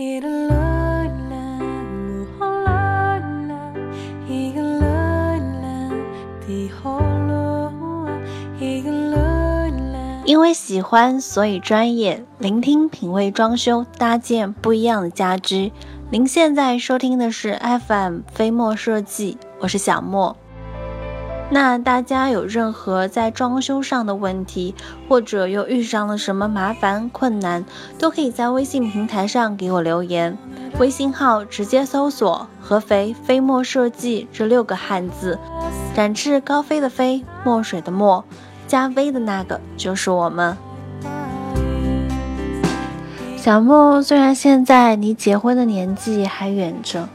因为喜欢，所以专业。聆听品味装修，搭建不一样的家居。您现在收听的是 FM 飞墨设计，我是小莫。那大家有任何在装修上的问题，或者又遇上了什么麻烦困难，都可以在微信平台上给我留言。微信号直接搜索“合肥飞墨设计”这六个汉字，展翅高飞的飞，墨水的墨。加 V 的那个就是我们。小莫虽然现在离结婚的年纪还远着，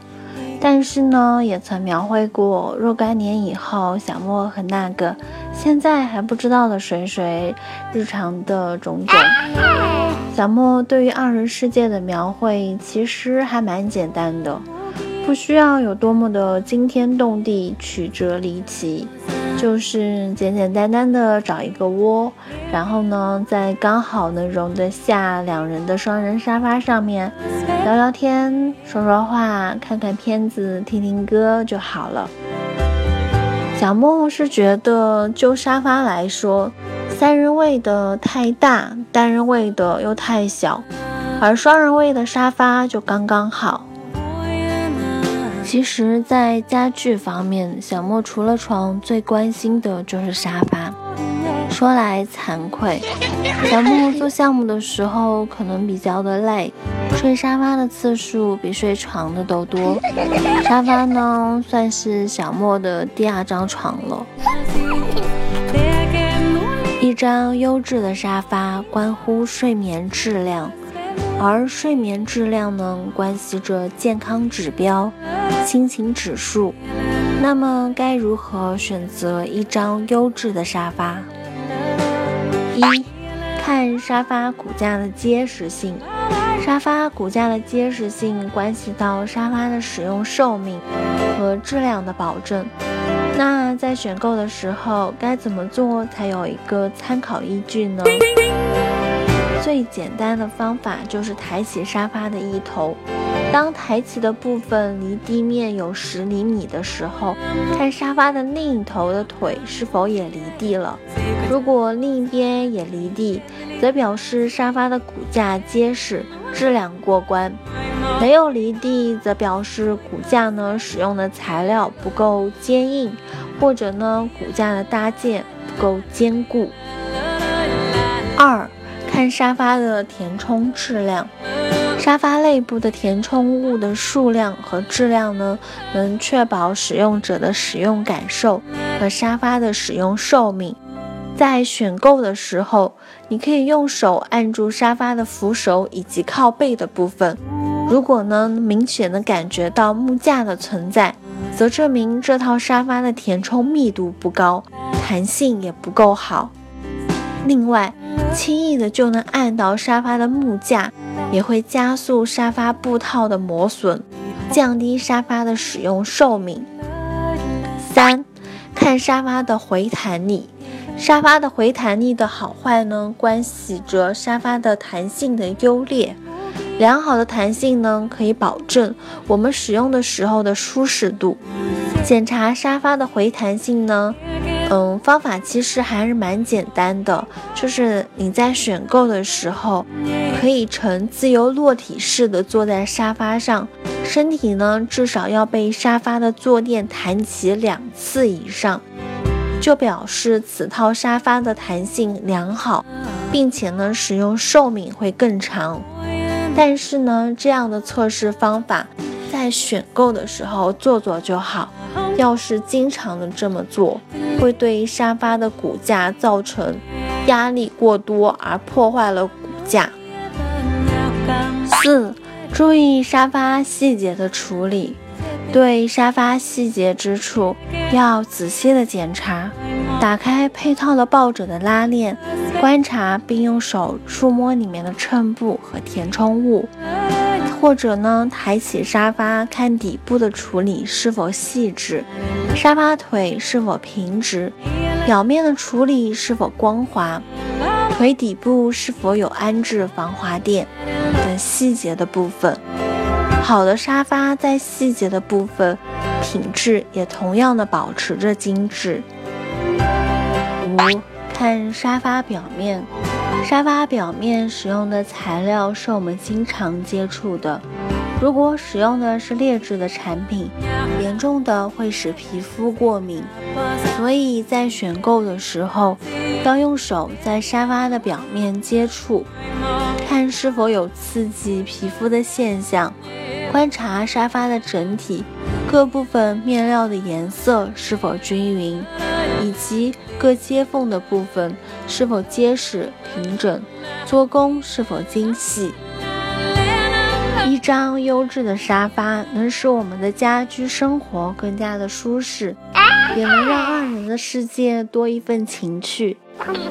但是呢，也曾描绘过若干年以后小莫和那个现在还不知道的谁谁日常的种种。小莫对于二人世界的描绘其实还蛮简单的，不需要有多么的惊天动地、曲折离奇。就是简简单单的找一个窝，然后呢，在刚好能容得下两人的双人沙发上面聊聊天、说说话、看看片子、听听歌就好了。小莫是觉得，就沙发来说，三人位的太大，单人位的又太小，而双人位的沙发就刚刚好。其实，在家具方面，小莫除了床，最关心的就是沙发。说来惭愧，小莫做项目的时候可能比较的累，睡沙发的次数比睡床的都多。沙发呢，算是小莫的第二张床了。一张优质的沙发，关乎睡眠质量。而睡眠质量呢，关系着健康指标、心情指数。那么该如何选择一张优质的沙发？一看沙发骨架的结实性。沙发骨架的结实性关系到沙发的使用寿命和质量的保证。那在选购的时候该怎么做才有一个参考依据呢？最简单的方法就是抬起沙发的一头，当抬起的部分离地面有十厘米的时候，看沙发的另一头的腿是否也离地了。如果另一边也离地，则表示沙发的骨架结实，质量过关；没有离地，则表示骨架呢使用的材料不够坚硬，或者呢骨架的搭建不够坚固。二。看沙发的填充质量，沙发内部的填充物的数量和质量呢，能确保使用者的使用感受和沙发的使用寿命。在选购的时候，你可以用手按住沙发的扶手以及靠背的部分，如果呢明显的感觉到木架的存在，则证明这套沙发的填充密度不高，弹性也不够好。另外，轻易的就能按到沙发的木架，也会加速沙发布套的磨损，降低沙发的使用寿命。三，看沙发的回弹力，沙发的回弹力的好坏呢，关系着沙发的弹性的优劣。良好的弹性呢，可以保证我们使用的时候的舒适度。检查沙发的回弹性呢？嗯，方法其实还是蛮简单的，就是你在选购的时候，可以呈自由落体式的坐在沙发上，身体呢至少要被沙发的坐垫弹起两次以上，就表示此套沙发的弹性良好，并且呢使用寿命会更长。但是呢，这样的测试方法在选购的时候做做就好。要是经常的这么做，会对沙发的骨架造成压力过多，而破坏了骨架。四、注意沙发细节的处理，对沙发细节之处要仔细的检查。打开配套的抱枕的拉链，观察并用手触摸里面的衬布和填充物。或者呢，抬起沙发看底部的处理是否细致，沙发腿是否平直，表面的处理是否光滑，腿底部是否有安置防滑垫等细节的部分。好的沙发在细节的部分，品质也同样的保持着精致。五，看沙发表面，沙发表面使用的材料是我们经常接触的。如果使用的是劣质的产品，严重的会使皮肤过敏，所以在选购的时候，要用手在沙发的表面接触，看是否有刺激皮肤的现象，观察沙发的整体各部分面料的颜色是否均匀，以及各接缝的部分是否结实平整，做工是否精细。一张优质的沙发能使我们的家居生活更加的舒适，也能让二人的世界多一份情趣。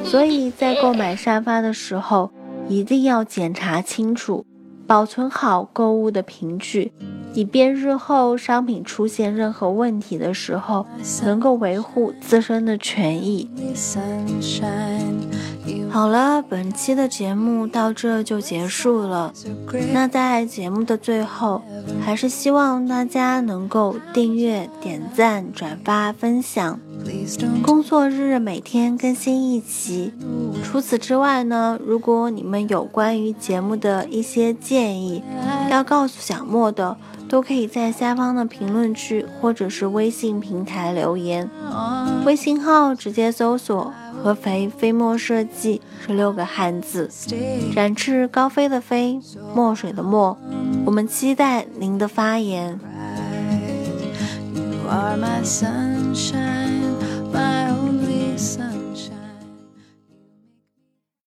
所以在购买沙发的时候，一定要检查清楚，保存好购物的凭据，以便日后商品出现任何问题的时候，能够维护自身的权益。好了，本期的节目到这就结束了。那在节目的最后，还是希望大家能够订阅、点赞、转发、分享。工作日每天更新一集。除此之外呢，如果你们有关于节目的一些建议，要告诉小莫的，都可以在下方的评论区或者是微信平台留言。微信号直接搜索。合肥飞墨设计这六个汉字，展翅高飞的飞，墨水的墨，我们期待您的发言。You are my sunshine.